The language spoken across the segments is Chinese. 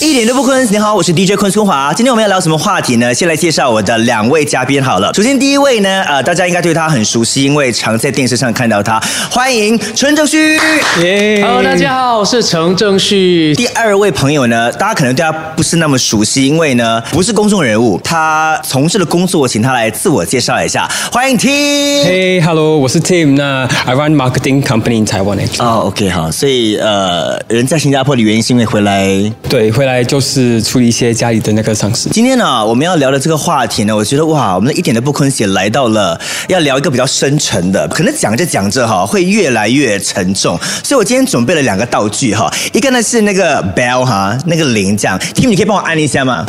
一点都不坤，你好，我是 DJ 坤春华。今天我们要聊什么话题呢？先来介绍我的两位嘉宾好了。首先第一位呢，呃，大家应该对他很熟悉，因为常在电视上看到他。欢迎陈正旭。Hello，大家好，我是陈正旭。第二位朋友呢，大家可能对他不是那么熟悉，因为呢不是公众人物，他从事的工作，请他来自我介绍一下。欢迎 Tim。Hey, hello，我是 Tim。那 I run marketing company in Taiwan. 哦、o k 好，所以呃，人在新加坡的原因是因为回来对，回来就是处理一些家里的那个丧事。今天呢，我们要聊的这个话题呢，我觉得哇，我们一点都不坤写来到了要聊一个比较深沉的，可能讲着讲着哈，会越来越沉重。所以我今天准备了两个道具哈，一个呢是那个 bell 哈，那个铃这样，Tim 你可以帮我按一下吗？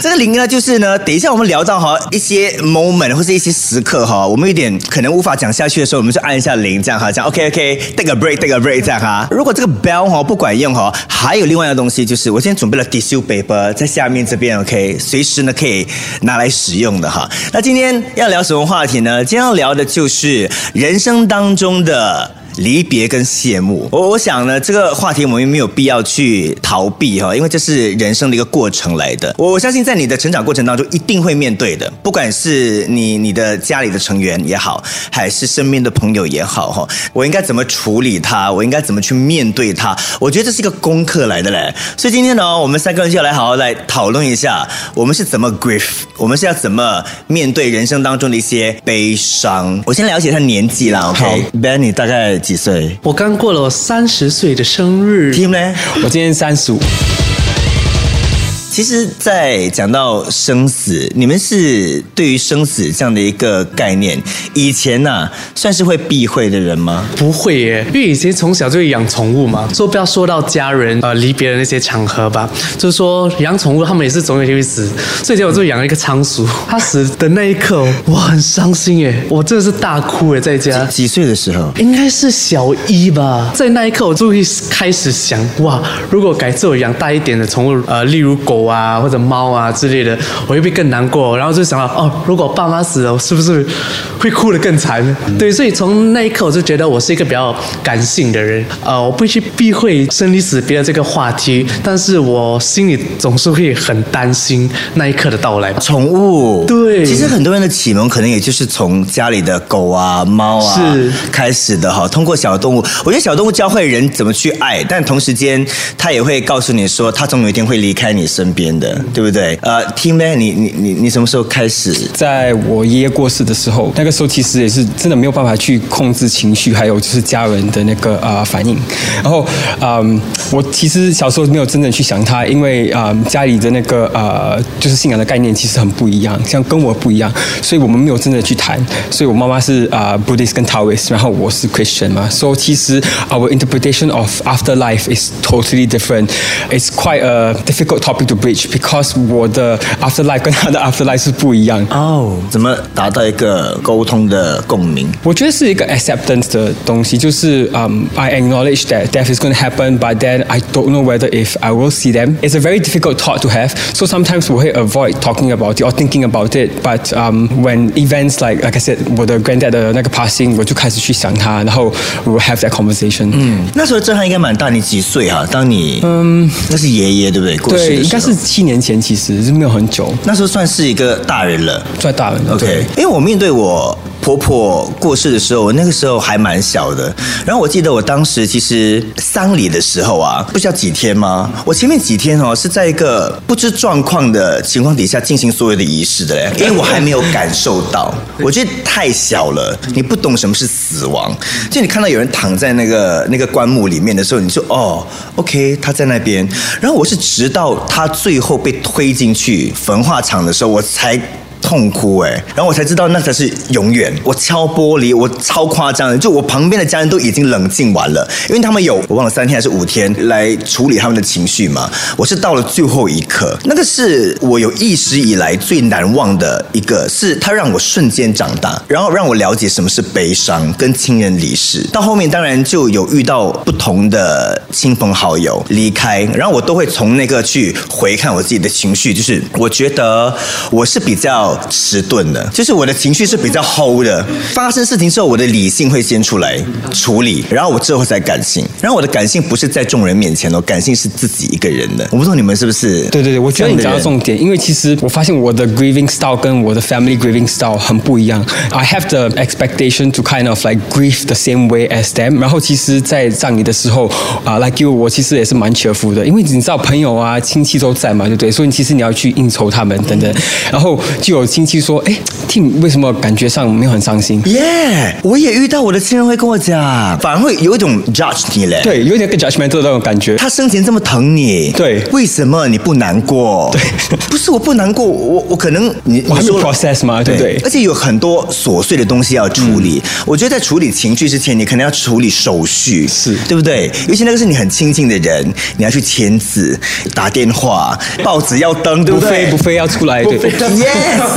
这个铃呢，就是呢，等一下我们聊到哈一些 moment 或是一些时刻哈，我们有点可能无法讲下去的时候，我们就按一下铃这样哈，这样 OK OK，take a break，take a break 这样哈。如果这个 bell 哈不管用哈，还有另外一个东西，就是我今天准备了 tissue paper 在下面这边 OK，随时呢可以拿来使用的哈。那今天要聊什么话题呢？今天要聊的就是人生当中的。离别跟谢幕，我我想呢，这个话题我们没有必要去逃避哈，因为这是人生的一个过程来的。我我相信在你的成长过程当中，一定会面对的，不管是你你的家里的成员也好，还是身边的朋友也好哈，我应该怎么处理它？我应该怎么去面对它？我觉得这是一个功课来的嘞。所以今天呢，我们三个人就要来好好来讨论一下，我们是怎么 grief，我们是要怎么面对人生当中的一些悲伤。我先了解他年纪啦，OK？Benny 大概几岁我刚过了我三十岁的生日，？Tim 呢？我今年三十五。其实，在讲到生死，你们是对于生死这样的一个概念，以前呐、算是会避讳的人吗？不会耶，因为以前从小就会养宠物嘛，说不要说到家人呃离别的那些场合吧，就是说养宠物他们也是总有一天会死，所以前我就养了一个仓鼠，它死的那一刻我很伤心耶，我真的是大哭耶，在家。几岁的时候？应该是小一吧，在那一刻我就会开始想，哇，如果改次我养大一点的宠物，呃，例如狗啊或者猫啊之类的，我会不会更难过？然后就想到，哦，如果爸妈死了，我是不是会哭得更惨？对，所以从那一刻我就觉得我是一个比较感性的人，呃，我不会去避讳生离死别的这个话题，但是我心里总是会很担心那一刻的到来。宠物，对其实很多人的启蒙可能也就是从家里的狗啊、猫啊是开始的哈。通过小动物，我觉得小动物教会人怎么去爱，但同时间它也会告诉你说，它总有一天会离开你身边的，对不对？呃，Team Man，？你你你你什么时候开始？在我爷爷过世的时候，那个时候其实也是真的没有办法去控制情绪，还有就是家人的那个呃反应。然后，嗯，我其实小时候没有真正去想他，因为嗯家里的那个呃就是信仰的概念其实很不一样，像跟我不一样，所以我们没有真的去谈。所以我妈妈是啊、Buddhist 跟 Taoist，然后我是 Christian 嘛，所以其实 our interpretation of afterlife is totally different. It's quite a difficult topic to bridge because 我的 afterlife 跟他的 afterlife 是不一样。哦，怎么达到一个沟通的共鸣？我觉得是一个 acceptance 的东西，就是嗯、i acknowledge that death is going to happen, but then I don't know whether if I will see them. It's a very difficult thought to have. So sometimes 我会 avoid talking about it or thinking about it. But um, when events like like I said，我的 granddad 的那个 passing，我就开始去想他，然后 we will have that conversation。嗯，那时候震撼应该蛮大，你几岁啊？当你嗯，那是爷爷对不对？过世的对，时候应该是 七年前，其实是没有很久，那时候算是一个大人了。算大人。了 OK，因为我面对我婆婆过世的时候，我那个时候还蛮小的。然后我记得我当时其实丧礼的时候啊，不需要几天吗？我前面几天哦是在一个不知状况的情况底下进行所有的仪式的嘞，因为我还 没有感受到，我觉得太小了，你不懂什么是死亡。就你看到有人躺在那个那个棺木里面的时候，你就哦，OK，他在那边。然后我是直到他最后被推进去焚化厂的时候，我才。痛哭哎，然后我才知道那才是永远。我敲玻璃，我超夸张的，就我旁边的家人都已经冷静完了，因为他们有我忘了三天还是五天来处理他们的情绪嘛。我是到了最后一刻，那个是我有意识以来最难忘的一个，是他让我瞬间长大，然后让我了解什么是悲伤跟亲人离世。到后面当然就有遇到不同的亲朋好友离开，然后我都会从那个去回看我自己的情绪，就是我觉得我是比较。迟钝的，就是我的情绪是比较 hold 的。发生事情之后，我的理性会先出来处理，然后我之后才感性。然后我的感性不是在众人面前哦，感性是自己一个人的。我不知道你们是不是？对对对，我觉得你讲到重点，因为其实我发现我的 grieving style 跟我的 family grieving style 很不一样。I have the expectation to kind of like grieve the same way as them。然后其实，在葬礼的时候啊，like you，我其实也是蛮 cheerful 的，因为你知道朋友啊、亲戚都在嘛，对不对？所以其实你要去应酬他们等等，然后就有。有亲戚说：“哎，Tim 为什么感觉上没有很伤心？”耶，我也遇到我的亲人会跟我讲，反而会有一种 judge 你嘞，对，有一点被 judgmental 的那种感觉。他生前这么疼你，对，为什么你不难过？对，不是我不难过，我我可能你我还没有 process 吗？对不对？而且有很多琐碎的东西要处理。我觉得在处理情绪之前，你可能要处理手续，是对不对？尤其那个是你很亲近的人，你要去签字、打电话、报纸要登，对不对？不飞要出来，对，yes。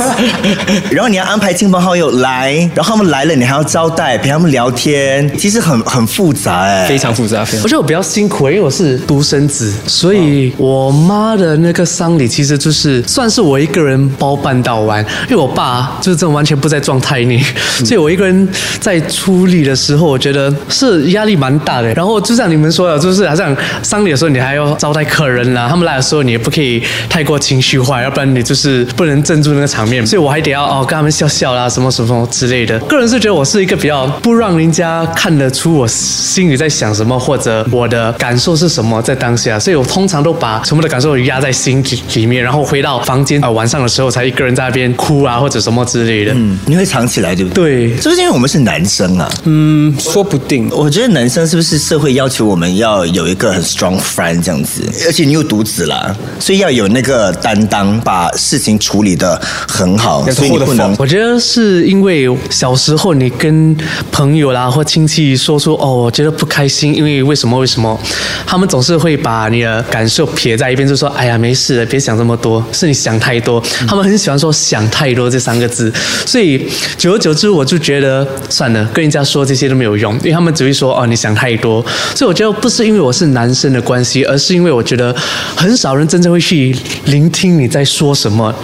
然后你要安排亲朋好友来，然后他们来了，你还要招待，陪他们聊天，其实很很复杂哎，非常复杂。我觉得我比较辛苦，因为我是独生子，所以我妈的那个丧礼其实就是算是我一个人包办到完，因为我爸就是这种完全不在状态内，所以我一个人在处理的时候，我觉得是压力蛮大的。然后就像你们说的，就是好像丧礼的时候，你还要招待客人啦，他们来的时候你也不可以太过情绪化，要不然你就是不能镇住那个场面。所以我还得要哦跟他们笑笑啦，什么什么之类的。个人是觉得我是一个比较不让人家看得出我心里在想什么，或者我的感受是什么在当下。所以我通常都把全部的感受压在心里里面，然后回到房间啊晚上的时候才一个人在那边哭啊或者什么之类的。嗯，你会藏起来对不对？是不是因为我们是男生啊？嗯，说不定。我觉得男生是不是社会要求我们要有一个很 strong friend 这样子？而且你又独子啦，所以要有那个担当，把事情处理的很好。所以你不能。我觉得是因为小时候你跟朋友啦或亲戚说出哦，我觉得不开心，因为为什么为什么？他们总是会把你的感受撇在一边，就说哎呀没事的，别想这么多，是你想太多。他们很喜欢说想太多这三个字，所以久而久之我就觉得算了，跟人家说这些都没有用，因为他们只会说哦你想太多。所以我觉得不是因为我是男生的关系，而是因为我觉得很少人真正会去聆听你在说什么，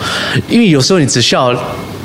因为有时候你只需要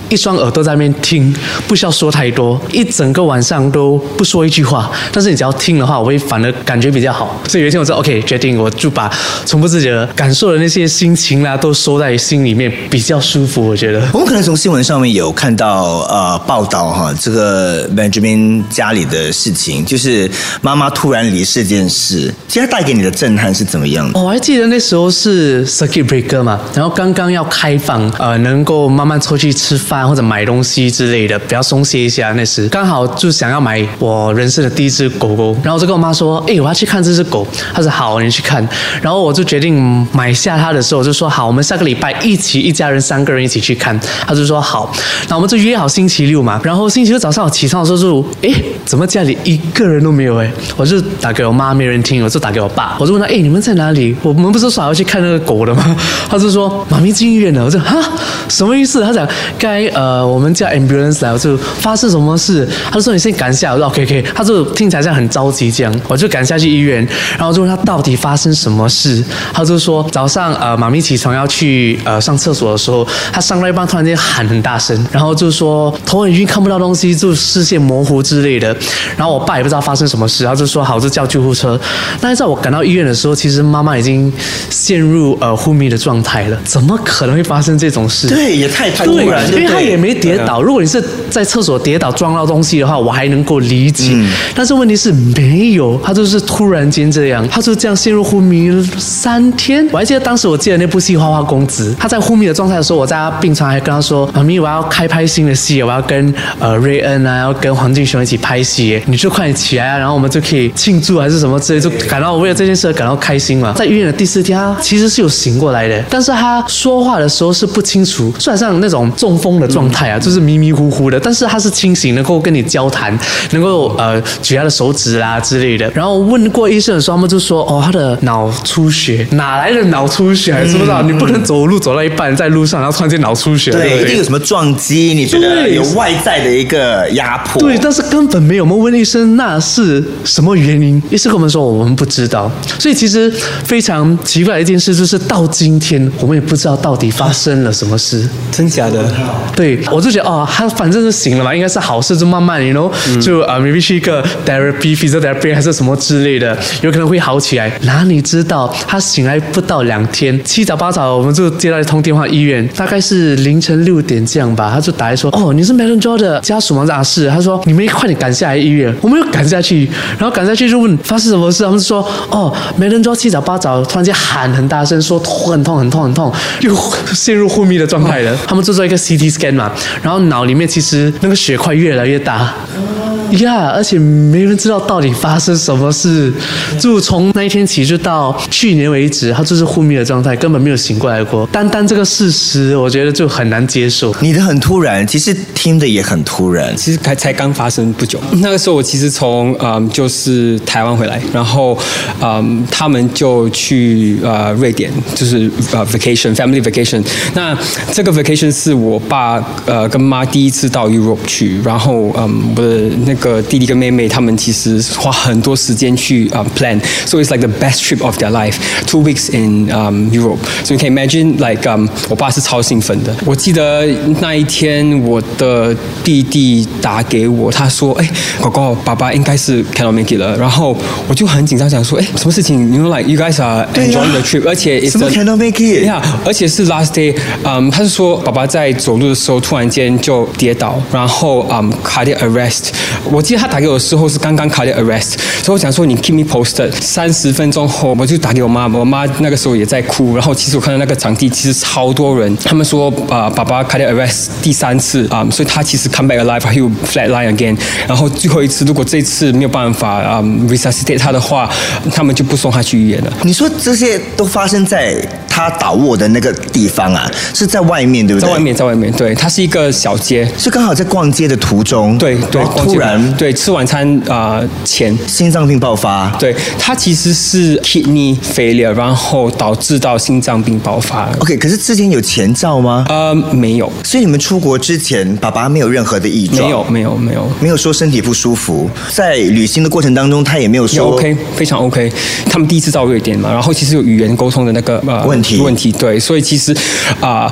一双耳朵在那边听，不需要说太多，一整个晚上都不说一句话。但是你只要听的话，我会反而感觉比较好。所以有一天我说 OK，决定我就把从不自己的感受的那些心情啦，都收在心里面，比较舒服。我觉得我们可能从新闻上面有看到呃报道哈，这个 Benjamin 家里的事情，就是妈妈突然离世这件事，其实带给你的震撼是怎么样的？我还记得那时候是 Circuit Breaker 嘛，然后刚刚要开放，呃，能够慢慢出去吃饭。或者买东西之类的，比较松懈一下。那时刚好就想要买我人生的第一只狗狗，然后我就跟我妈说：“哎，我要去看这只狗。”她说：“好，你去看。”然后我就决定买下它的时候，我就说：“好，我们下个礼拜一起一家人三个人一起去看。”她就说：“好。”那我们就约好星期六嘛。然后星期六早上我起床的时候就：“哎，怎么家里一个人都没有？”哎，我就打给我妈，没人听。我就打给我爸，我就问他：“哎，你们在哪里？我们不是说要去看那个狗的吗？” 他就说：“妈咪进医院了。”我说：“哈，什么意思？”他讲：“该。”呃，我们叫 ambulance 来，我就发生什么事？他就说你先赶下，我说 OK OK，他就听起来像很着急这样，我就赶下去医院，然后就问他到底发生什么事？他就说早上呃，妈咪起床要去呃上厕所的时候，他上到一半突然间喊很大声，然后就说头很晕，看不到东西，就视线模糊之类的。然后我爸也不知道发生什么事，他就说好，就叫救护车。但是在我赶到医院的时候，其实妈妈已经陷入呃昏迷的状态了，怎么可能会发生这种事？对，也太突然，因为他也没跌倒。如果你是在厕所跌倒撞到东西的话，我还能够理解。但是问题是没有，他就是突然间这样，他就这样陷入昏迷三天。我还记得当时我记得那部戏《花花公子》，他在昏迷的状态的时候，我在他病床还跟他说：“妈咪，我要开拍新的戏，我要跟呃瑞恩啊，要跟黄敬雄一起拍戏，你就快点起来啊，然后我们就可以庆祝还是什么之类，就感到为了这件事感到开心嘛。”在医院的第四天，他其实是有醒过来的，但是他说话的时候是不清楚，虽然像那种中风的状态啊，就是迷迷糊糊的，但是他是清醒，能够跟你交谈，能够呃举他的手指啊之类的。然后问过医生的时候，他们就说：“哦，他的脑出血，哪来的脑出血？知不知道？你不能走路走到一半在路上，然后突然间脑出血，对，不一定有什么撞击，你觉得有外在的一个压迫。对，但是根本没有。我们问医生那是什么原因，医生跟我们说我们不知道。所以其实非常奇怪的一件事就是到今天我们也不知道到底发生了什么事。真假的？对，我就觉得哦，他反正是醒了嘛，应该是好事，就慢慢，you know，、就啊、maybe 去一个 therapy、physiotherapy 还是什么之类的，有可能会好起来。哪里知道他醒来不到两天，七早八早我们就接到一通电话，医院大概是凌晨六点这样吧，他就打来说，哦，你是 Melon Joe 的家属吗？啊是，他说你们快点赶下来医院，我们又赶下去，然后赶下去就问发生什么事，他们就说，哦，Melon Joe 七早八早突然间喊很大声，说痛很痛很痛很痛，又陷入昏迷的状态了。他们就做一个 CT scan 嘛，然后脑里面其实那个血块越来越大。呀而且没人知道到底发生什么事，就从那一天起就到去年为止，他就是昏迷的状态，根本没有醒过来过。单单这个事实，我觉得就很难接受。你的很突然，其实听的也很突然。其实才才刚发生不久。那个时候我其实从嗯就是台湾回来，然后嗯他们就去呃瑞典，就是呃 vacation family vacation。那这个 vacation 是我爸呃跟妈第一次到 Europe 去，然后嗯我的那个弟弟跟妹妹他们其实花很多时间去啊、plan，so it's like the best trip of their life. Two weeks in um Europe. So you can imagine like um 我爸是超兴奋的。我记得那一天我的弟弟打给我，他说：“哎，狗狗，爸爸应该是 cannot make it 了。”然后我就很紧张，想说：“哎，什么事情？You know like you guys are enjoying the trip，而且 it's 什么 the- cannot make it？Yeah，而且是 last day，嗯，他是说爸爸在走路的时候突然间就跌倒，然后嗯 cardiac arrest。我记得他打给我的时候是刚刚 cardiac arrest，所以我想说你 keep me posted。三十分钟后我就打给我妈，我妈那个时候也在哭，然后其实我看到那个场地其实超多人，他们说啊、爸爸 cardiac arrest 第三次啊、所以他其实 come back alive，他又 flatline again，然后最后一次如果这次没有办法啊、resuscitate 他的话，他们就不送他去医院了。你说这些都发生在他倒卧的那个地方啊，是在外面对不对？在外，面，在外面，对，它是一个小街，是刚好在逛街的途中，对对突然对吃晚餐啊、呃前，心脏病爆发，对，他其实是 kidney failure，然后导致到心脏病爆发。OK，可是之前有前兆吗？呃，没有，所以你们出国之前，爸爸没有任何的异状，没有，没有，没有。没有说身体不舒服，在旅行的过程当中，他也没有也说 OK，非常 OK。他们第一次到瑞典嘛，然后其实有语言沟通的那个呃问题问题，对，所以其实啊。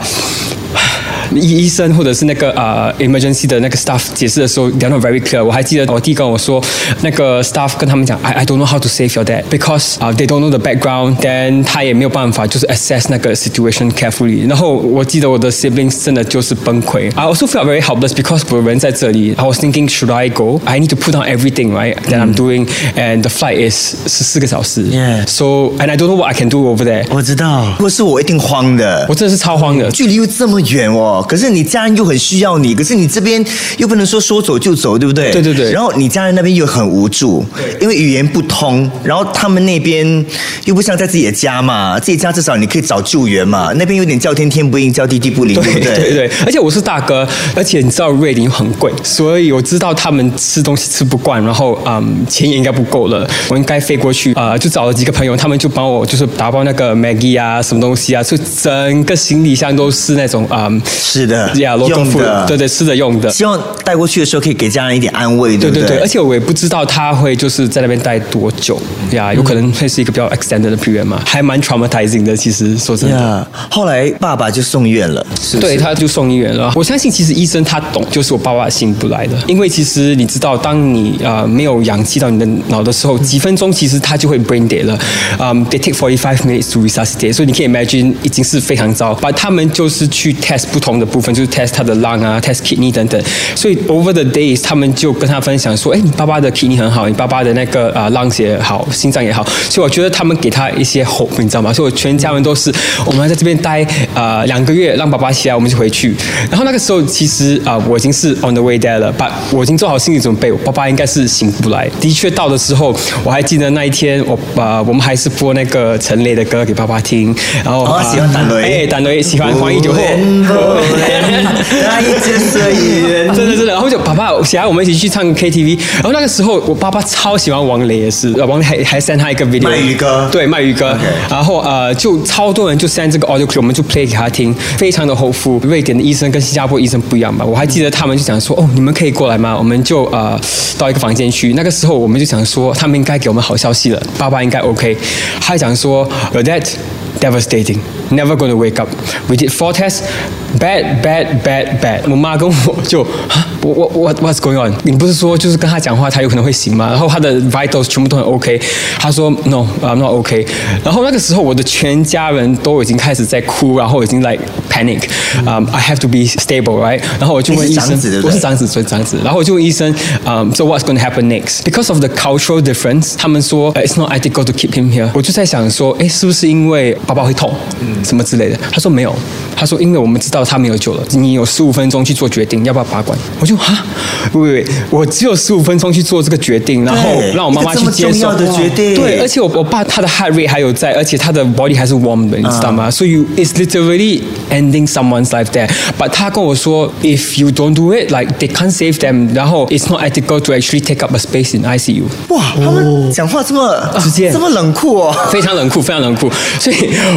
医医生或者是那个呃 emergency 的那个 staff 解释的时候，they're not very clear。我还记得我弟跟我说，那个 staff 跟他们讲，I I don't know how to save your dad because 啊、they don't know the background。Then 他也没有办法就是 assess 那个 situation carefully。然后我记得我的 siblings 真的就是崩溃。I also felt very helpless because 我人在这里，I was thinking should I go? I need to put down everything right that I'm doing and the flight is 十四个小时。 Yeah. So and I don't know what I can do over there。我知道，如果是我一定慌的我。真的是超慌的。距离又这么 远哦，可是你家人又很需要你，可是你这边又不能说说走就走，对不对？对对对然后你家人那边又很无助，因为语言不通，然后他们那边又不像在自己的家嘛，自己家至少你可以找救援嘛，那边有点叫天天不应，叫地地不灵，对不对？对对，而且我是大哥，而且你知道瑞林很贵，所以我知道他们吃东西吃不惯，然后嗯，钱也应该不够了，我应该飞过去，呃，就找了几个朋友，他们就帮我就是打包那个 Maggie 啊，什么东西啊，就整个行李箱都是那种嗯，是的，yeah, 用的，对对，吃的用的。希望带过去的时候可以给家人一点安慰，对对对而且我也不知道他会就是在那边待多久呀，有可能会是一个比较 extended 的 period 嘛，还蛮 traumatizing 的。其实说真的。呀后来爸爸就送医院了，是是对，他就送医院了。我相信其实医生他懂，就是我爸爸醒不来的，因为其实你知道，当你呃没有氧气到你的脑的时候，几分钟其实他就会 brain dead 了。嗯、t h e y take forty five minutes to resuscitate，所以你可以 imagine 已经是非常糟。把他们就是去 test 不同同的部分，就是 test 他的 lung 啊，test kidney 等等。所以 over the days，他们就跟他分享说，哎，你爸爸的 kidney 很好，你爸爸的那个啊 lungs 也好，心脏也好。所以我觉得他们给他一些 hope，你知道吗？所以我全家人都是，我们在这边待啊两个月，让爸爸起来，我们就回去。然后那个时候其实啊，我已经是 on the way there 了，把我已经做好心理准备，我爸爸应该是醒不来。的确到的时候，我还记得那一天，我啊我们还是播那个陈雷的歌给爸爸听，然后哦啊喜欢谭雷哎，谭雷喜欢黄一九后。真的真的，然后就爸爸想要我们一起去唱 KTV，然后那个时候我爸爸超喜欢王雷也是，呃王雷还还 send 他一个 video，卖鱼歌对卖鱼歌然后呃就超多人就 send 这个 audio clip，我们就 play 给他听，非常的 hopeful。瑞典的医生跟新加坡医生不一样吧？我还记得他们就想说，哦你们可以过来吗？我们就呃到一个房间去，那个时候我们就想说，他们应该给我们好消息了，爸爸应该 OK。他讲说，Your dad devastating, never going to wake up. We did four tests, bad, bad, bad, bad. 我妈跟我就啊，我我我 What's going on？你不是说就是跟他讲话，他有可能会醒吗？然后他的 vitals 全部都很 OK。他说 No, I'm not OK。然后那个时候我的全家人都已经开始在哭，然后已经 like panic。Um, I have to be stable, right？然后我就问医你是长生子对，不对我是长子，所以长子。然后我就问医生，um, So what's going to happen next? Because of the cultural difference，他们说、uh, It's not ethical to keep him here。我就在想说，哎，是不是因为爸爸会痛，什么之类的？他说没有，他说因为我们知道 他没有救了，你有十五分钟去做决定，要不要拔管？我就哈，喂喂喂，我只有十五分钟去做这个决定，然后对让我妈妈去接受的决定对，而且我我爸他的 heart rate 还有在，而且他的 body 还是 warm 的，你知道吗？所以 it's literally ending someone's life there。But 他跟我说，if you don't do it, like they can't save them，然后 it's not ethical to actually take up a space in ICU。哇，他们讲话这么直接这么冷酷哦。非常冷酷，非常冷酷。所以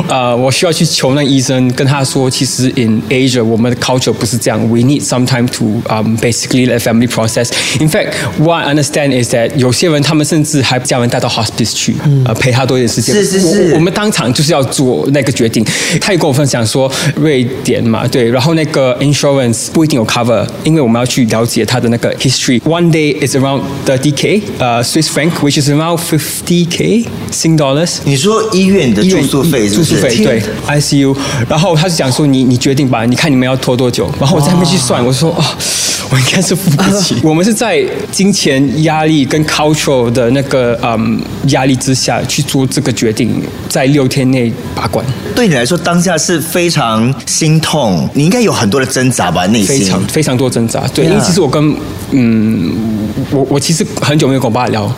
呃，我需要去求那医生，跟他说，其实 in Asia 我们的 culture 不是这样，we need some time to um basically let family process. In fact, what I understand is that 有些人他们甚至还家人带到 hospice 去，呃，陪他多一点时间。是是是我我们当场就是要做那个决定。他也跟我分享说，瑞典嘛，对，然后那个 insurance 不一定有 cover，因为我们要去了解他的那个 history. One day is around 30k, 呃、Swiss franc, which is around 50k Sing dollars. 你说医院的医院住宿费是不是？住宿费天对 ICU，然后他就讲说你你决定吧， 你看你们要拖多久，然后我在那边去算，我说哦，我应该是付不起。我们是在金钱压力跟 cultural 的那个嗯压力之下去做这个决定，在六天内把关，对你来说当下是非常心痛，你应该有很多的挣扎吧，内心。非常非常多挣扎。对因为其实我跟嗯我我其实很久没有跟我爸聊，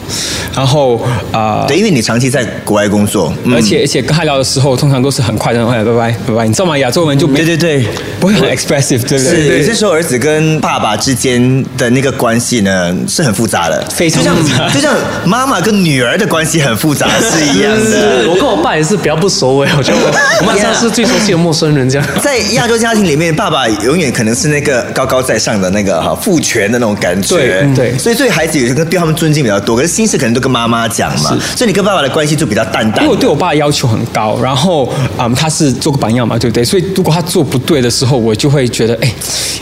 然后啊。呃对，因为你长期在国外工作，嗯而且而且跟他聊的时候，通常都是很快的，哎，拜拜拜拜，你知道吗？亚洲人就没对对对。不会很 expressive，对不对？是有些时候儿子跟爸爸之间的那个关系呢是很复杂的，非常就像复杂就像妈妈跟女儿的关系很复杂 是一样的。我跟我爸也是比较不熟诶，我觉得我 我们像是最熟悉的陌生人这样。在亚洲家庭里面，爸爸永远可能是那个高高在上的那个哈父权的那种感觉，对所以对孩子有时候对他们尊敬比较多，可是心事可能都跟妈妈讲嘛，所以你跟爸爸的关系就比较淡淡因为。我对我爸要求很高，然后嗯，他是做个榜样嘛，对不对？所以如果他做不对的时候，我就会觉得，哎，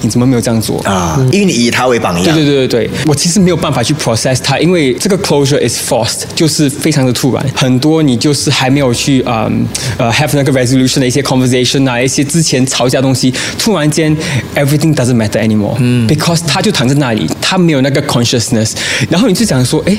你怎么没有这样做？啊，因为你以他为榜样，对对对对对，我其实没有办法去 process 他，因为这个 closure is forced，就是非常的突然，很多你就是还没有去嗯呃 have 那个 resolution 的一些 conversation 啊，一些之前吵架的东西，突然间 everything doesn't matter anymore，嗯，because 他就躺在那里，他没有那个然后你就想说，哎，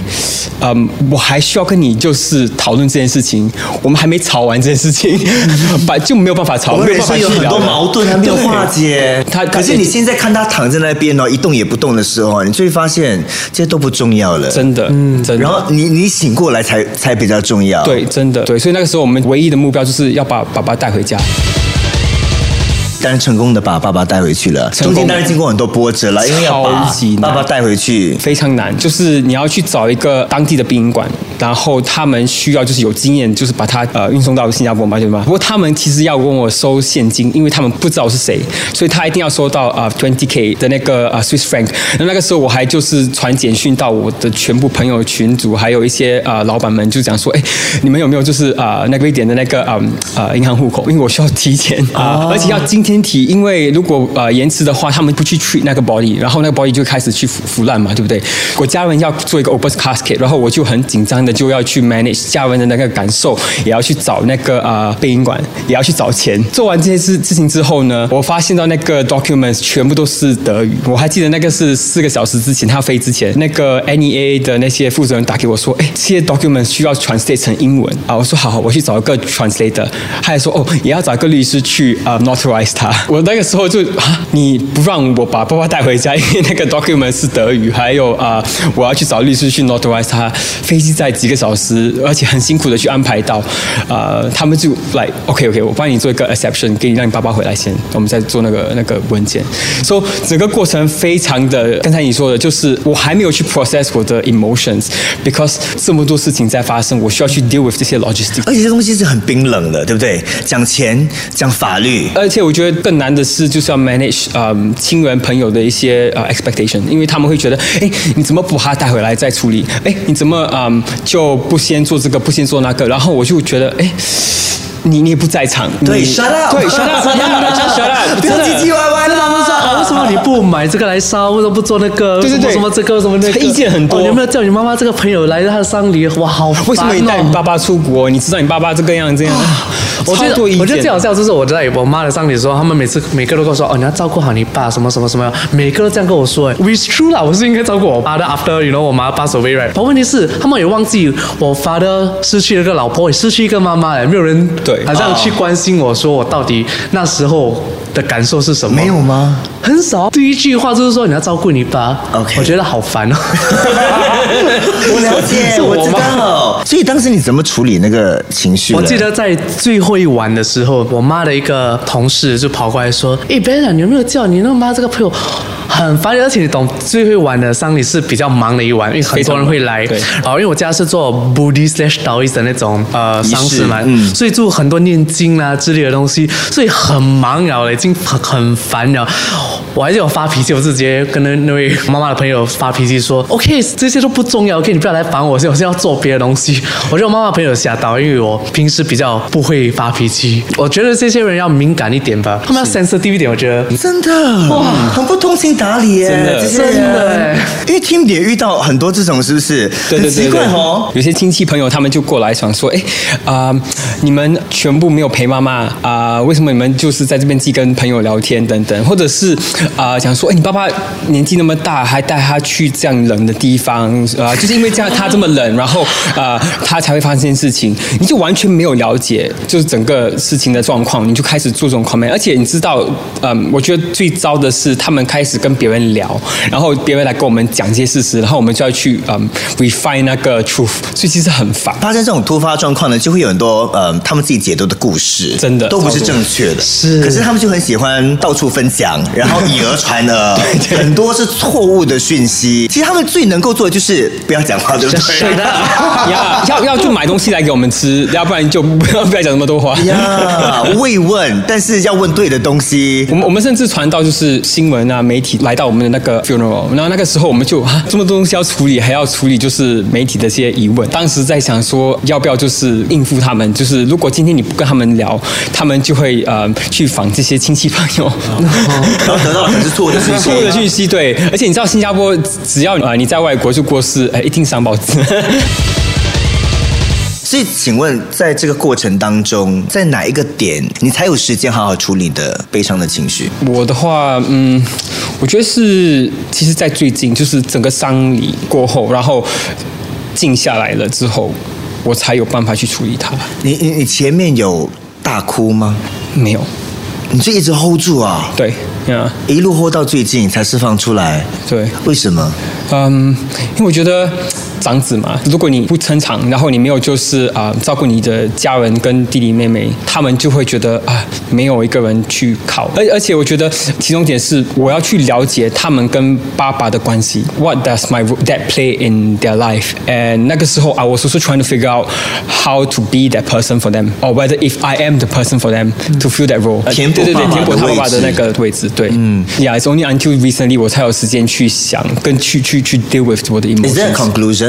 嗯，我还需要跟你就是讨论这件事情，我们还没吵完这件事情，把就没有办法吵，我们人没有办法有很多矛盾还没有化解。他他可是你现在看他躺在那边哦，一动也不动的时候，你就会发现这些都不重要了。真的，嗯，真的。然后你你醒过来才才比较重要。对，真的对，所以那个时候我们唯一的目标就是要把爸爸带回家。当然成功的把爸爸带回去了，中间当然经过很多波折了，因为要把爸爸带回去。非常难，就是你要去找一个当地的殡仪馆，然后他们需要就是有经验，就是把它呃运送到新加坡嘛，对吗？不过他们其实要跟我收现金，因为他们不知道是谁，所以他一定要收到啊 twenty k 的那个啊 Swiss franc。那那个时候我还就是传简讯到我的全部朋友群组，还有一些啊、呃老板们，就讲说，哎，你们有没有就是啊、呃那个一点的那个嗯呃银行户口？因为我需要提前啊、而且要今天提，因为如果呃延迟的话，他们不去 treat 那个 body，然后那个 body 就开始去腐腐烂嘛，对不对？我家人要做一个 opus casket，然后我就很紧张就要去 manage 下文的那个感受，也要去找那个啊备营馆，也要去找钱。做完这些事事情之后呢，我发现到那个 documents 全部都是德语。我还记得那个是四个小时之前他飞之前，那个 NEA 的那些负责人打给我说，哎，这些 documents 需要 translate 成英文啊。我说好，我去找一个 translator。他还说哦，也要找一个律师去啊 notarize 他。我那个时候就啊，你不让我把爸爸带回家，因为那个 documents 是德语，还有啊，我要去找律师去 notarize 他。飞机在几个小时，而且很辛苦的去安排到，啊，他们就来 OK OK，我帮你做一个 exception，给你让你爸爸回来先，我们再做那个那个文件。所以整个过程非常的，刚才你说的，就是我还没有去 process 我的 emotions，because 这么多事情在发生，我需要去 deal with 这些 logistics。而且这东西是很冰冷的，对不对？讲钱，讲法律，而且我觉得更难的是，就是要 manage 呃亲人朋友的一些呃 expectation，因为他们会觉得，哎，你怎么不把他带回来再处理？哎，你怎么嗯就不先做这个，不先做那个？然后我就觉得，哎。你你也不在场，对你，shut up，对，shut up，shut up，不要唧唧歪歪他们说啊，为什么你不买这个来烧？为什么不做那个？对对对什么这个？什么那个？意见很多你有没有叫你妈妈这个朋友来他的丧礼？哇，好为什么你带你爸爸出国？你知道你爸爸这个样这样，我觉得我觉得最好笑就是我在我妈的丧礼的时候，他们每次每个都跟我说哦，你要照顾好你爸，什么什么什么，每个都这样跟我说。哎，Which true 啦，我是应该照顾我爸的 after you know 我妈 pass away right。但问题是他们也忘记我 father 失去了一个老婆，也失去一个妈妈，哎，没有人对好像去关心我说我到底那时候的感受是什么？没有吗？很少。第一句话就是说你要照顾你爸 OK 我觉得好烦哦。我了解，是我知道。所以当时你怎么处理那个情绪？我记得在最后一晚的时候，我妈的一个同事就跑过来说：“诶 b e n a 你有没有叫你那妈这个朋友很烦？而且你懂，最后一晚的丧礼是比较忙的一晚，因为很多人会来。对然后因为我家是做 Buddhist slash Taoist 的那种呃丧事嘛，嗯所以就很多念经啊之类的东西，所以很忙了，已经很很烦了。我还是有发脾气，我是直接跟那那位妈妈的朋友发脾气说：“OK，这些都不重要，OK，你不要来烦我，我现在要做别的东西。”我觉得我妈妈朋友吓到，因为我平时比较不会发脾气。我觉得这些人要敏感一点吧，他们要 sensitive 一点。我觉得真的哇，很不通情达理耶，真的真的因为 Tim 也遇到很多这种，是不是？对对对很奇怪哦。有些亲戚朋友他们就过来想说，哎，啊、你们全部没有陪妈妈啊、为什么你们就是在这边自己跟朋友聊天等等，或者是啊、想说，哎，你爸爸年纪那么大，还带他去这样冷的地方啊、就是因为这样他这么冷，然后啊、他才会发生这件事情，你就完全没有了解就是整个事情的状况，你就开始做这种 comment，而且你知道，嗯，我觉得最糟的是他们开始跟别人聊，然后别人来跟我们讲这些事实，然后我们就要去嗯 refine 那个 truth，所以其实很烦。发生这种突发状况呢，就会有很多嗯，他们自己解读的故事，真的都不是正确的。是可是他们就很喜欢到处分享，然后以讹传讹，很多是错误的讯息。其实他们最能够做的就是不要讲话，对不对？要要要就买东西来给我们吃，要不然就不要不要讲那么多话。呀，慰问，但是要问对的东西我。们我们甚至传到就是新闻啊媒体来到我们的那个 funeral，然后那个时候我们就啊这么多东西要处理，还要处理就是媒体的这些疑问。当时在想说要不要就是应付他们，就是如果今天你不跟他们聊，他们就会呃去访这些亲戚朋友。然后得到是错误的讯息。错误的讯息，对，而且你知道新加坡，只要呃你在外国就过世，哎，一定上报纸。所以，请问，在这个过程当中，在哪一个点你才有时间好好处理你的悲伤的情绪？我的话，嗯，我觉得是，其实，在最近，就是整个丧礼过后，然后静下来了之后，我才有办法去处理它。你你你前面有大哭吗？没有，你就一直 hold 住啊，对，呀、一路 hold 到最近才释放出来。对，为什么？嗯，因为我觉得长子嘛，如果你不撑场，然后你没有就是啊、照顾你的家人跟弟弟妹妹，他们就会觉得啊没有一个人去靠。而而且我觉得其中一点是我要去了解他们跟爸爸的关系。What does my dad play in their life? And 那个时候 I was also trying to figure out how to be that person for them, or whether if I am the person for them to fill that role. 填补对对对，爸爸填补他爸爸的那个位置。对，嗯，Yeah, it's only until recently 我才有时间去想跟去去去 deal with 我的 Is that a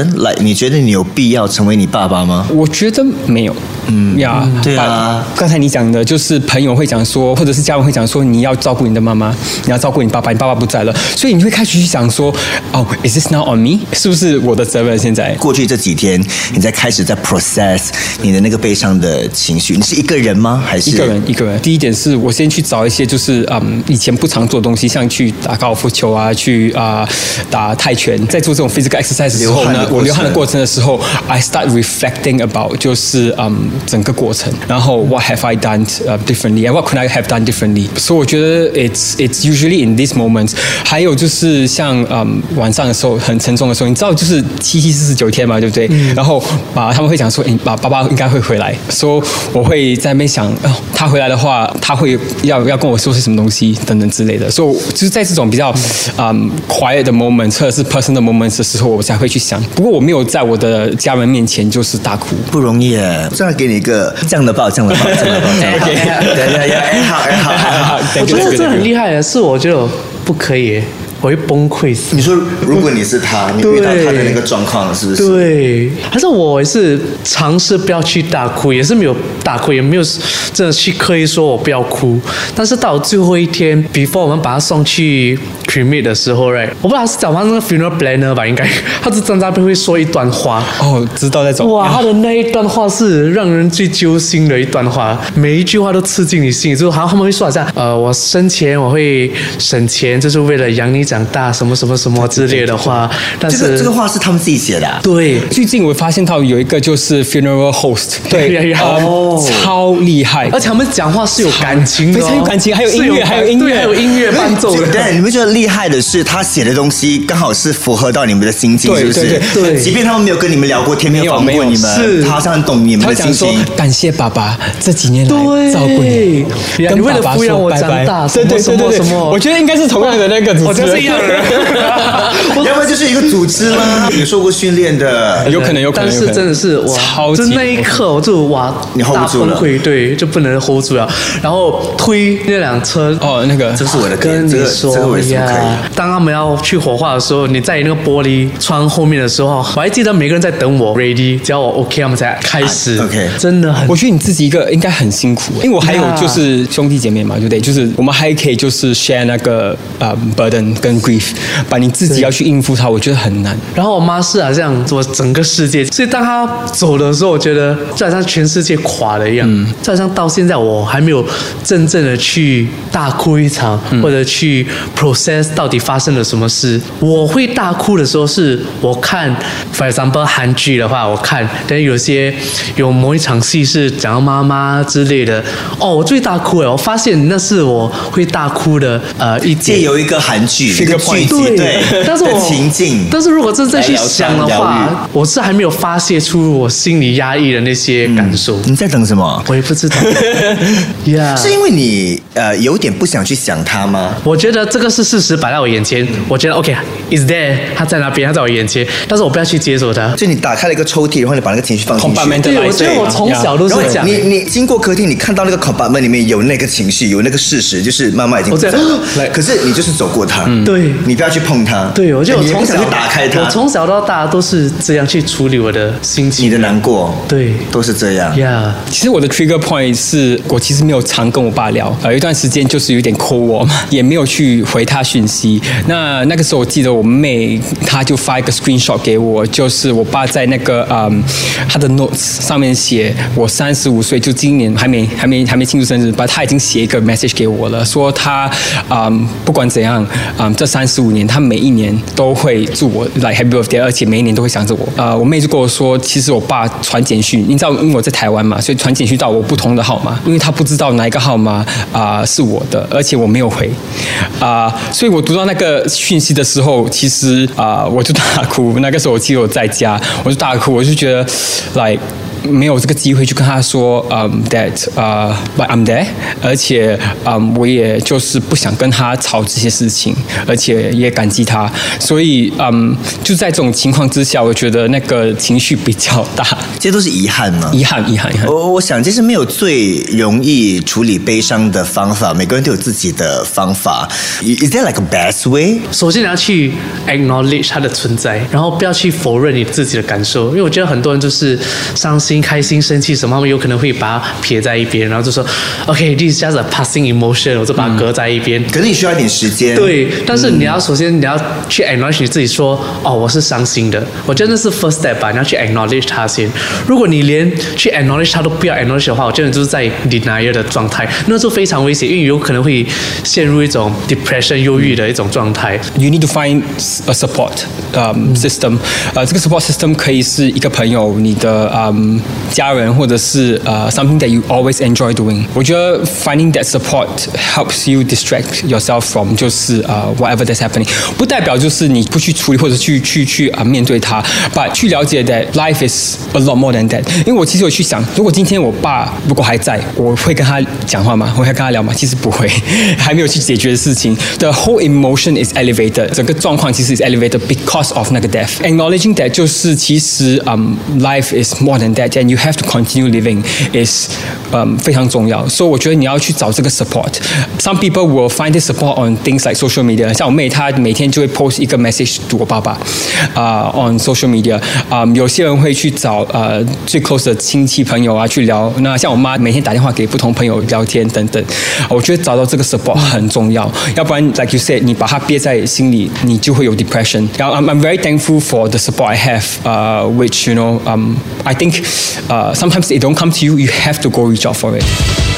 Like，你觉得你有必要成为你爸爸吗？我觉得没有，嗯呀，对啊刚才你讲的就是朋友会讲说，或者是家人会讲说，你要照顾你的妈妈，你要照顾你爸爸，你爸爸不在了，所以你会开始去想说，哦，is this now on me？是不是我的责任？现在过去这几天，你在开始在 process 你的那个悲伤的情绪。你是一个人吗？还是一个人，一个人。第一点是我先去找一些就是嗯以前不常做的东西，像去打高尔夫球啊，去啊、打泰拳。在做这种 physical exercise 的时候呢，我流汗的过程的时候，I start reflecting about 就是嗯整个过程，然后 what have I done、uh, differently and what could I have done differently？所以我觉得 it's it's usually in these moments。还有就是像嗯晚上的时候很沉重的时候，你知道就是七七四十九天嘛，对不对？然后啊他们会讲说，诶，爸爸爸应该会回来，说我会在那边想，哦，他回来的话，他会要要跟我说些什么东西等等之类的。所以就是在这种比较嗯 quiet 的 moments 或者是 personal moments 的时候，我才会去想。不过我没有在我的家人面前就是大哭。不容易耶！这样给你一个这样的抱，这样的抱，这样的抱。对对对，哎好哎好哎好。我觉得这很厉害的，是我觉得不可以，我会崩溃死。你说，如果你是他，你遇到他的那个状况，是不是？对，还是我也是尝试不要去大哭，也是没有大哭，也没有真的去刻意说我不要哭。但是到最后一天，before 我们把他送去 cremate 的时候，right，我不知道他是找他那个 funeral planner 吧，应该，他是站在那边会说一段话。哦，知道那种。哇，他的那一段话是让人最揪心的一段话，每一句话都刺进你心里。就好像他们会说好像，呃，我生前我会省钱，就是为了养你长大，什么什么什么之类的话。但是这个这个话是他们自己写的啊。对，最近我发现到有一个就是 funeral host，对 呀呀呃哦超厉害，而且他们讲话是有感情的、哦，非常有感情还有音乐还有音乐还有音乐伴奏的。对，你们觉得厉害的是，他写的东西刚好是符合到你们的心境，是不是？对对对。即便他们没有跟你们聊过天，没有访问过你们，是。他好像很懂你们的心情。感谢爸爸这几年来照顾你，你为了跟爸爸抚养我说拜拜。长大对对什么对对对什么什么。我觉得应该是同样的那个主我持人，就是一样的人。要不然就是一个组织啦，有受过训练的。有可能有可能，但是真的是哇，超级就那一刻我就哇，你 hold 不住。了崩溃，对，就不能 hold 住了。然后推那辆车，哦那个。这是我的点跟你这个说这个为什么当他们要去火化的时候，你在那个玻璃窗后面的时候，我还记得每个人在等我 ready，只要我 OK，他们才开始。啊，OK 真的很我觉得你自己一个应该很辛苦，因为我还有就是兄弟姐妹嘛，对不对？就是我们还可以就是 share 那个呃 burden 跟 grief，把你自己要去应付它，我觉得很难。然后我妈是好像我整个世界，所以当她走的时候，我觉得就好像全世界垮了一样，嗯就好像到现在我还没有真正的去大哭一场，或者去 process 到底发生了什么事。我会大哭的时候，是我看，for example 韩剧的话，我看，但有些有某一场戏是讲到妈妈之类的，哦，我最大哭了，我发现那是我会大哭的呃一点。借由一个韩剧，一个剧集，对，对，但是我 情境，但是如果真正去想的话，我是还没有发泄出我心里压抑的那些感受，你在等什么？我也不知道。呀是因为你呃有点不想去想他吗？我觉得这个是事实摆在我眼前，我觉得 OK，is、there，他在那边，他在我眼前，但是我不要去接受他。就你打开了一个抽屉，然后你把那个情绪放进去。对，我觉得我从小都是这样。你你经过客厅，你看到那个 compartment 里面有那个情绪，有那个事实，就是妈妈已经不在我了在。可是你就是走过它，对你不要去碰它。对，我就我从小你也不想去打开它。我从小到大都是这样去处理我的心情。你的难过，对都是这样。呀其实我的 trigger point 是我其实没有常跟我爸聊，呃，有一段时间就是有点抠我嘛，也没有去回他讯信息。那那个时候我记得我妹她就发一个 screenshot 给我，就是我爸在那个嗯他的 notes 上面写我三十五岁，就今年还没还没还没庆祝生日，把他已经写一个 message 给我了，说他嗯不管怎样，嗯这三十五年他每一年都会祝我 like happy birthday，而且每一年都会想着我。呃，我妹就跟我说，其实我爸传简讯，你知道，因为我在台湾嘛，所以传简讯到我不同的号码，因为他不知道哪一个号码啊、是我的，而且我没有回啊、所以我读到那个讯息的时候，其实啊、我就大哭。那个时候我记得我在家，我就大哭，我就觉得，like。没有这个机会去跟他说，嗯、that 呃、but I'm there，而且嗯、我也就是不想跟他吵这些事情，而且也感激他，所以嗯、就在这种情况之下，我觉得那个情绪比较大，这些都是遗憾吗？遗憾，遗憾，遗憾。我我想，其实没有最容易处理悲伤的方法，每个人都有自己的方法。Is there like a best way？首先你要去 acknowledge 它的存在，然后不要去否认你自己的感受，因为我觉得很多人就是伤心心、开心、生气什么，他们有可能会把它撇在一边，然后就说，OK，this is just a passing emotion，我就把它搁在一边。可是你需要一点时间。对，但是你要首先你要去 acknowledge 你自己说，哦，我是伤心的，我真的是 first step 吧，你要去 acknowledge 它先。如果你连去 acknowledge 它都不要 acknowledge 的话，我真的就是在 denial 的状态，那就非常危险，因为有可能会陷入一种 depression 忧郁的一种状态。You need to find a support um, system。呃，这个 support system 可以是一个朋友、你的嗯家人，或者是呃 something that you always enjoy doing。我觉得 finding that support helps you distract yourself from 就是呃 whatever that's happening。不代表就是你不去处理或者去去去啊、呃面对它，but 去了解 that life is a lot more than that。因为我其实有去想，如果今天我爸如果还在，我会跟他讲话吗？我会跟他聊吗？其实不会，还没有去解决的事情。The whole emotion is elevated，整个状况其实 is elevated because of 那个 death。Acknowledging that 就是其实嗯、life is more than that and you have to continue living is 嗯、非常重要。所以我觉得你要去找这个 support。Some people will find this support on things like social media。像我妹，她每天就会 post 一个 message to 我爸爸啊、on social media。啊、有些人会去找呃最 close 的亲戚朋友啊去聊。那像我妈每天打电话给不同朋友聊天等等。我觉得找到这个 support 很重要，要不然 like you said，你把它憋在心里，你就会有 depression。然后 I'm I'm very thankful for the support I have, uh, which you know, um, I think, uh, sometimes they don't come to you, you have to go reach out for it.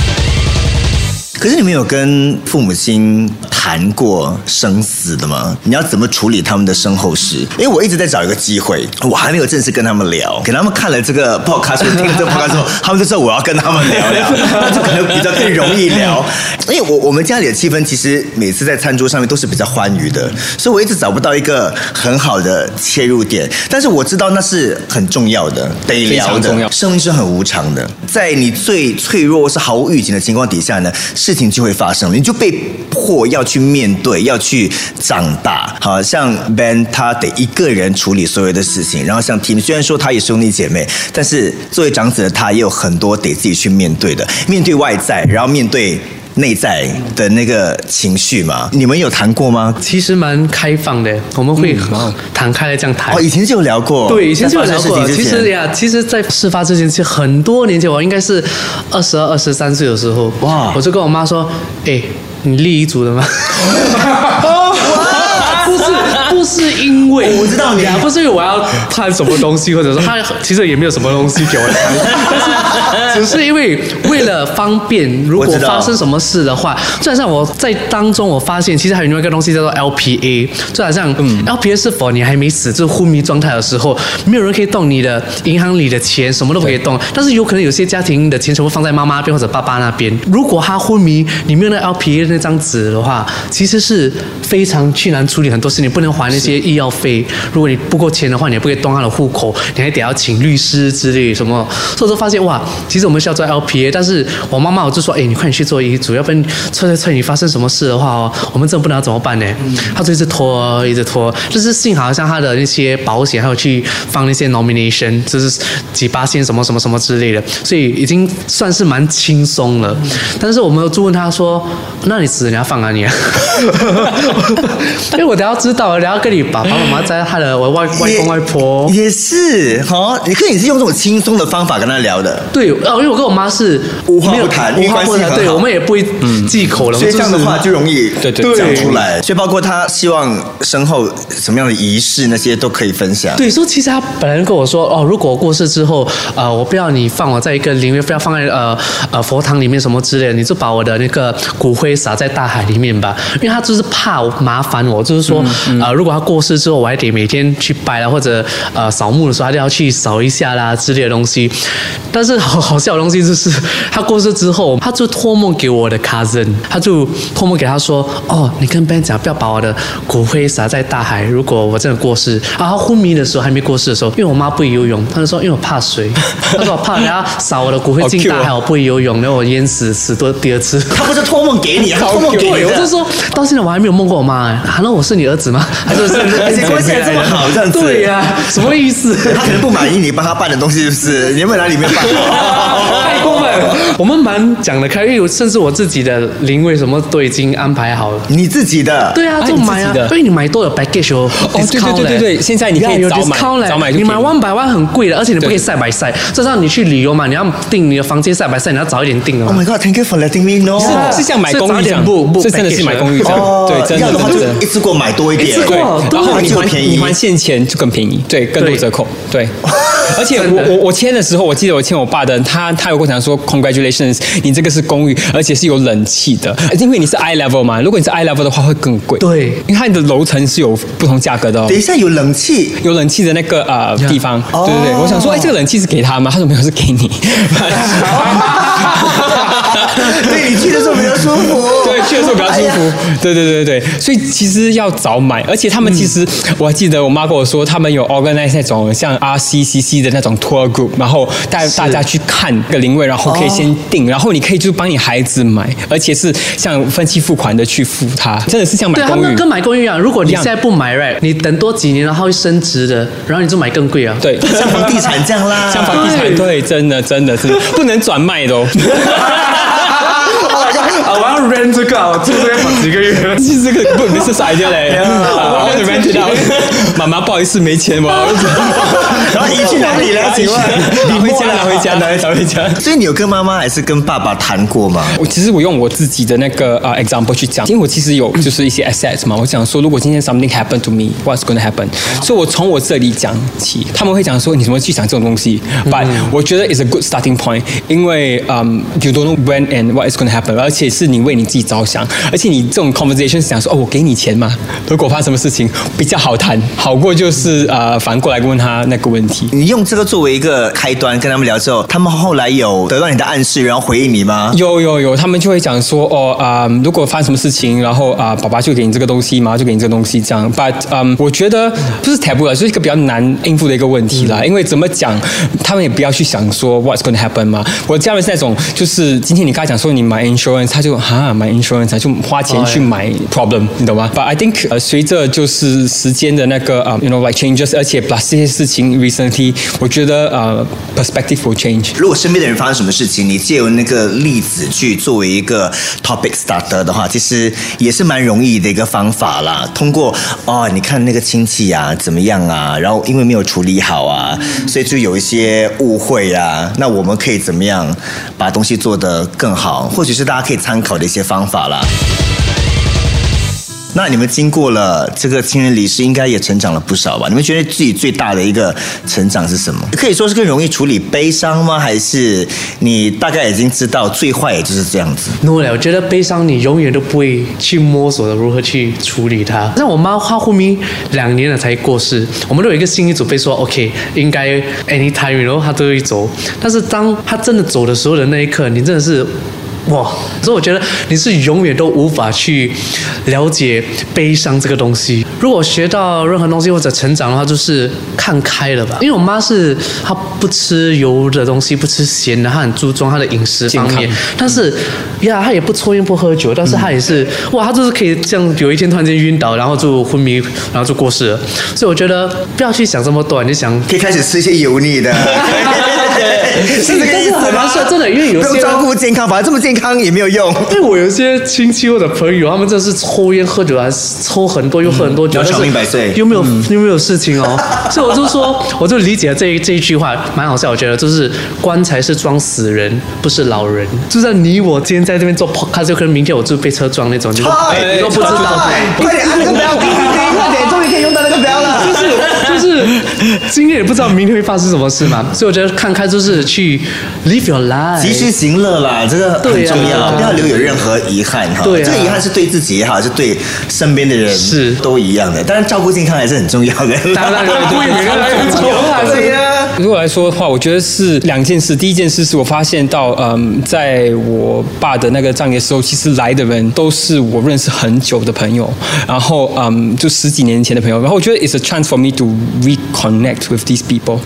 可是你们有跟父母亲谈过生死的吗？你要怎么处理他们的身后事？因为我一直在找一个机会，我还没有正式跟他们聊。给他们看了这个 podcast，听了这个 podcast 之后，他们就知道我要跟他们聊聊，那就可能比较更容易聊。因为我我们家里的气氛其实每次在餐桌上面都是比较欢愉的，所以我一直找不到一个很好的切入点。但是我知道那是很重要的，得聊的。生命是很无常的，在你最脆弱是毫无预警的情况底下呢，事情就会发生了，你就被迫要去面对，要去长大。好像 Ben 他得一个人处理所有的事情，然后像 Tim 虽然说他也是兄弟姐妹，但是作为长子的他也有很多得自己去面对的，面对外在，然后面对。内在的那个情绪嘛，你们有谈过吗？其实蛮开放的，我们会谈开来这样谈。哦，以前就有聊过，对，以前就有在聊过。其实呀，其实，在事发之前，其实很多年前，我应该是二十二、二十三岁的时候，哇我就跟我妈说：“哎，你立遗嘱了吗？” 不是，不是因为我知道你啊，不是因为我要看什么东西，或者说他其实也没有什么东西给我看，但是只是因为为了方便，如果发生什么事的话，就好像我在当中我发现，其实还有另外一个东西叫做 LPA，就好像嗯。LPA 是否你还没死，就是昏迷状态的时候，没有人可以动你的银行里的钱，什么都不可以动，但是有可能有些家庭的钱全部放在妈妈那边或者爸爸那边，如果他昏迷，你没有那 LPA 那张纸的话，其实是非常去难处理很多事，你不能还那些医药费，如果你不够钱的话，你也不可以动他的户口，你还得要请律师之类什么，所以说发现哇，其实我们需要做 LPA，但是我妈妈我就说，哎，你快点去做医嘱，要不然催催催你发生什么事的话哦，我们真的不知道怎么办呢？她就一直拖，一直拖，就是幸好像她的那些保险还有去放那些 nomination，就是几八线什么什么什么之类的，所以已经算是蛮轻松了。但是我们就问她说，那你死了你要放哪里啊？因为我等下知道，等下跟你爸爸妈妈在他的我外外公外婆。也是哈，你可以是用这种轻松的方法跟他聊的。对，哦，因为我跟我妈是无话没有不谈因为无话不谈，对，我们也不会忌口了，所以这样的话就容易对对讲出来。所以包括他希望身后什么样的仪式那些都可以分享。对，说其实他本来跟我说，哦，如果我过世之后，呃，我不要你放我在一个灵位，不要放在呃呃佛堂里面什么之类的，你就把我的那个骨灰撒在大海里面吧。因为他就是怕麻烦我，就是说，呃，如果他过世之后，我还得每天去拜啦，或者呃扫墓的时候还得要去扫一下啦之类的东西。但是好好笑的东西就是，他过世之后，他就托梦给我的 cousin，他就托梦给他说，哦，你跟 Ben 讲，不要把我的骨灰撒在大海。如果我真的过世，啊，他昏迷的时候还没过世的时候，因为我妈不会游泳，他就说因为我怕水，他说我怕人家撒我的骨灰进大海，我不会游泳，然后我淹死死多第二次。他不是托梦给你，他托梦给你，我就的。说到现在我还没有梦过我妈哎，难道我是你儿子吗？还是是而且关系还这么好这样子对呀、什么意思？他可能不满意你帮他办的东西，是不是？你有没有来里面办好？太 我们蛮讲得开，因为甚至我自己的灵位什么都已经安排好了。你自己的？对啊，啊就买啊。你自己的，因为你买多有 package 有哦对对对对对现在你可以有早买早买就你买便宜 one by one 很贵的，而且你不可以对。晒白晒。这让你去旅游嘛，你要订你的房间晒白晒，你要早一点订哦，Oh。my God，Thank you for letting me know。是是像买公寓这样是早点 book- book，这真的是买公寓这样，对，真要的话就的真的。一次过买多一点，一次过对，然后对你还就便宜。你还现钱就更便宜，对，更多折扣，对。而且我我我签的时候，我记得我签我爸的，他他有跟我讲说，congratulations，你这个是公寓，而且是有冷气的，因为你是 I level 嘛，如果你是 I level 的话会更贵，对。因为它的楼层是有不同价格的哦。等。一下有冷气，有冷气的那个呃地方，哦。对对对，我想说，哎，这个冷气是给他吗？他说没有，是给你。对你去的时候比较舒服。对，去的时候比较舒服。对对对对对，所以其实要早买，而且他们其实、我还记得我妈跟我说，他们有 organize 那种像 RCCC 的那种 tour group，然后带大家去看个灵位，然后可以先订，然后你可以就帮你孩子买，而且是像分期付款的去付它，真的是像买对，他公寓。们跟买公寓一样，如果你现在不买，right，你等多几年，然后会升值的，然后你就买更贵啊。对，像房地产这样啦，像房地产，对，真的真的是不能转卖的哦。啊，我要 rent 这个，住这边几个月，其实这个不是啥的嘞，我要 rent 这个。妈妈，不好意思，没钱我。然后你去哪里了？请问？你回家，拿回家，拿回家。所以你有跟妈妈还是跟爸爸谈过吗？我其实我用我自己的那个呃 example 去讲，因为我其实有就是一些 assets 嘛，我想说如果今天 something happened to me，what's gonna happen？所以我从我这里讲起，他们会讲说你怎么去想这种东西，but 我觉得 is a good starting point，因为 um you don't know when and what is gonna happen，而且是你为你自己着想，而且你这种 conversation 是想说哦我给你钱嘛，如果发生什么事情比较好谈，好过就是呃反过来问他那个问题。你用这个作为一个开端跟他们聊之后，他们后来有得到你的暗示，然后回应你吗？有有有，他们就会讲说哦啊、如果发生什么事情，然后啊、爸爸就给你这个东西，妈妈就给你这个东西，这样。But 嗯、我觉得不是 taboo 了，就是一个比较难应付的一个问题啦。因为怎么讲，他们也不要去想说 what's going to happen 嘛。我家人是那种，就是今天你跟他讲说你买 insurance，他就哈买 insurance，他就花钱去买 problem，你懂吗？But I think 呃随着就是时间的那个呃 you know like changes，而且 plus 这些事情 recently，我觉得呃 perspective will change。如果身边的人发生什么事情，你借由那个例子去作为一个 topic starter 的话，其实也是蛮容易的一个方法啦。通过哦，你看那个亲戚啊怎么样啊，然后因为没有处理好啊，所以就有一些误会啊。那我们可以怎么样把东西做得更好？或许是大家可以参考的一些方法啦。那你们经过了这个亲人离世，应该也成长了不少吧？你们觉得自己最大的一个成长是什么？可以说是更容易处理悲伤吗？还是你大概已经知道最坏也就是这样子？no 了，我觉得悲伤你永远都不会去摸索的如何去处理它。像我妈，她后面两年了才过世，我们都有一个心理准备说，OK，应该 anytime，然后她都会走。但是当她真的走的时候的那一刻，你真的是。哇！所以我觉得你是永远都无法去了解悲伤这个东西。如果学到任何东西或者成长的话，就是看开了吧。因为我妈是她不吃油的东西，不吃咸的，她很注重她的饮食方面。但是呀，她也不抽烟不喝酒，但是她也是、哇，她就是可以这样，有一天突然间晕倒，然后就昏迷，然后就过世了。所以我觉得不要去想这么多，你就想可以开始吃一些油腻的，是这个意思但是很难吗？说真的因为有些照顾健康，反正这么健康也没有用。因为我有一些亲戚或者朋友，他们真的是抽烟喝酒，还是抽很多又喝很多酒，长命百岁又没有、又没有事情哦。所以我就说，我就理解这一这一句话，蛮好笑。我觉得就是棺材是装死人，不是老人。就像你我今天在这边做 podcast，有可能明天我就被车撞那种，就是都不知道。快点快点，终于可以用到那个标了。就是就是今天也不知道明天会发生什么事嘛，所以我觉得看开就是去 live your life，及时行乐啦，这个很重要，不要留有任何遗憾哈。对啊这个遗憾是对自己也好，是对身边的人是都一样的。当然，照顾健康还是很重要的。对我来说的话，我觉得是两件事。第一件事是我发现到，嗯，在我爸的那个葬礼的时候，其实来的人都是我认识很久的朋友，然后嗯，就十几年前的朋友。然后我觉得 it's a chance for me to reconnect with these people.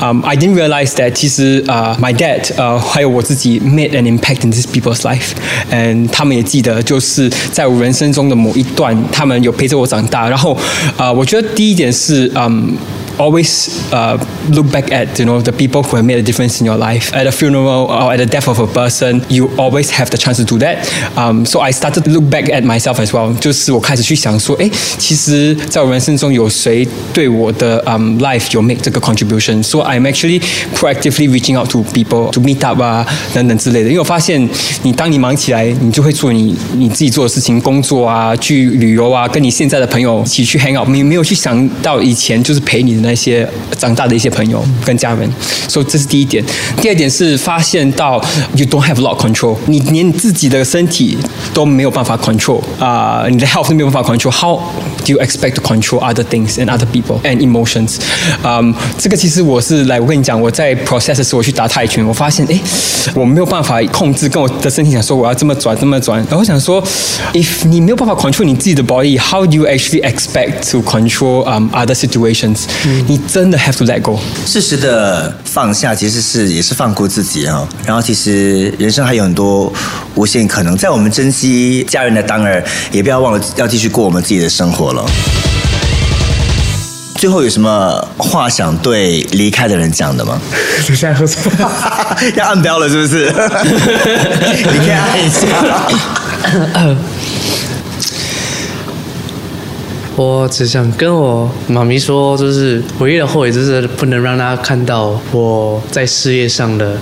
Um, I didn't realize that 其实呃、my dad 呃还有我自己 made an impact in these people's life，and 他们也记得，就是在我人生中的某一段，他们有陪着我长大。然后呃，我觉得第一点是嗯。always uh, look back at you know the people who have made a difference in your life. At a funeral or at the death of a person, you always have the chance to do that. Um, so I started to look back at myself as well. 就是我开始去想说，哎，其实在我人生中有谁对我的 um life 有 make 这个 contribution？So I'm actually proactively reaching out to people to meet up 啊等等之类的。因为我发现，你当你忙起来，你就会做你你自己做的事情，工作啊，去旅游啊，跟你现在的朋友一起去 hang out。你没有去想到以前就是陪你的那 那些长大的一些朋友跟家人。所以这是第一点。第二点是发现到 you don't have a lot control，你连你自己的身体都没有办法 control 啊、你的 health 都没有办法 control。How do you expect to control other things and other people and emotions？嗯，这个其实我是来，我跟你讲，我在 process 的时候我去打泰拳，我发现哎，我没有办法控制，跟我的身体讲说我要这么转这么转。然后想说，if 你没有办法 control 你自己的 body，how do you actually expect to control um other situations？、你真的 have to let go。适时的放下，其实是也是放过自己啊、然后其实人生还有很多无限可能，在我们珍惜家人的当儿，也不要忘了要继续过我们自己的生活了。最后有什么话想对离开的人讲的吗？你现在喝什么？要按标了是不是？你可以按一下。我只想跟我妈咪说，就是唯一的后悔就是不能让她看到我在事业上的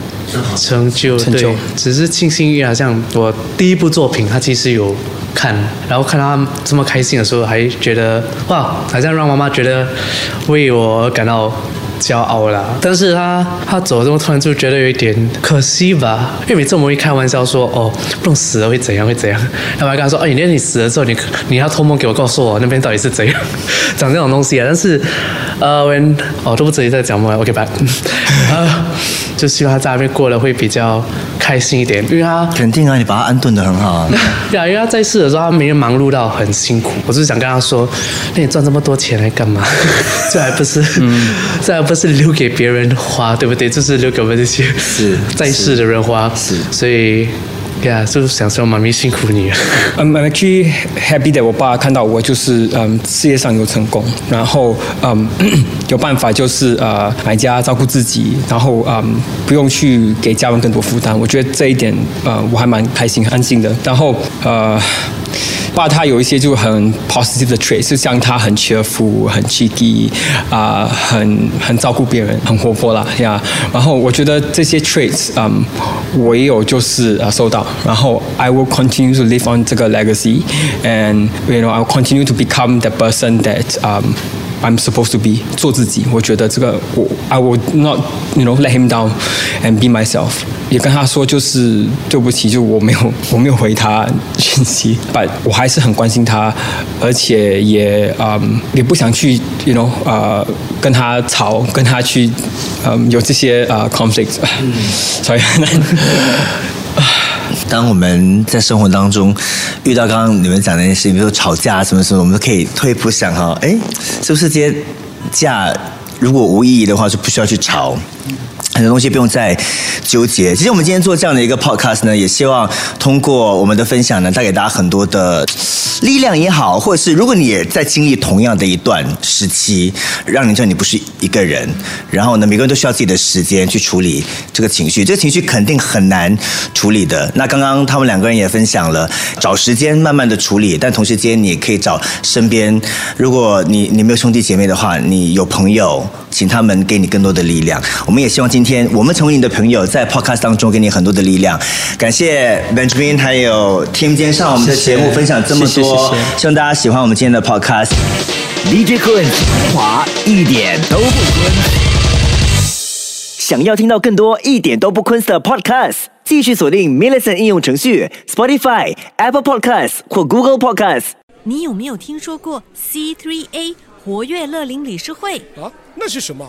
成就。成就对，只是庆幸于好像我第一部作品，她其实有看，然后看她这么开心的时候，还觉得哇，好像让妈妈觉得为我而感到。骄傲啦，但是他他走这么突然就觉得有一点可惜吧，因为每次我们会开玩笑说哦，不能死了会怎样会怎样，然后还跟他说，哦，你那你死了之后，你你要托梦给我，告诉我那边到底是怎样，讲这种东西啊，但是呃，when 哦都不直接在讲什么，OK 拜，呃，就希望他在那边过得会比较开心一点，因为他 肯定啊，你把他安顿的很好啊。对啊，因为他在世的时候，他每天忙碌到很辛苦。我就是想跟他说，那你赚这么多钱来干嘛？这还不是，这还不是留给别人花，对不对？这是留给我们这些是在世的人花。是所以，呀，就是想说，妈咪辛苦你了。I'm I'm actually happy that 我爸看到我就是嗯事业上有成功，然后嗯 有办法就是呃买家照顾自己，然后嗯不用去给家人更多负担。我觉得这一点呃我还蛮开心安心的。然后呃。爸他有一些就很 positive 的 traits，就像他很 cheerful、很 cheeky 啊、很很照顾别人、很活泼啦呀。然后我觉得这些 traits，嗯，我也有就是啊收到。然后 I will continue to live on 这个 legacy，and you know I will continue to become the person that um I'm supposed to be 做自己。我觉得这个我 I will not you know let him down and be myself。也跟他说就是对不起，就我没有我没有回他信息，but 我还是很关心他，而且也嗯也不想去 you know 呃跟他吵，跟他去嗯有这些呃 conflict，所以很难。当我们在生活当中遇到刚刚你们讲的那些事情，比如说吵架什么什么，我们都可以退一步想哈，哎，是不是这些架如果无意义的话，就不需要去吵。很多东西不用再纠结。其实我们今天做这样的一个 podcast 呢，也希望通过我们的分享呢，带给大家很多的力量也好，或者是如果你也在经历同样的一段时期，让你知道你不是一个人。然后呢，每个人都需要自己的时间去处理这个情绪，这个情绪肯定很难处理的。那刚刚他们两个人也分享了，找时间慢慢的处理，但同时间你也可以找身边，如果你你没有兄弟姐妹的话，你有朋友。请他们给你更多的力量。我们也希望今天我们成为你的朋友，在 podcast 当中给你很多的力量。感谢 Benjamin 还有 Tim 今天上我们的节目分享这么多，谢谢谢谢希望大家喜欢我们今天的 podcast。DJ 坤华一点都不坤。想要听到更多一点都不坤的 podcast，继续锁定 m i l l i c e n t 应用程序、Spotify、Apple Podcasts 或 Google Podcasts。你有没有听说过 C3A 活跃乐龄理事会？啊，那是什么？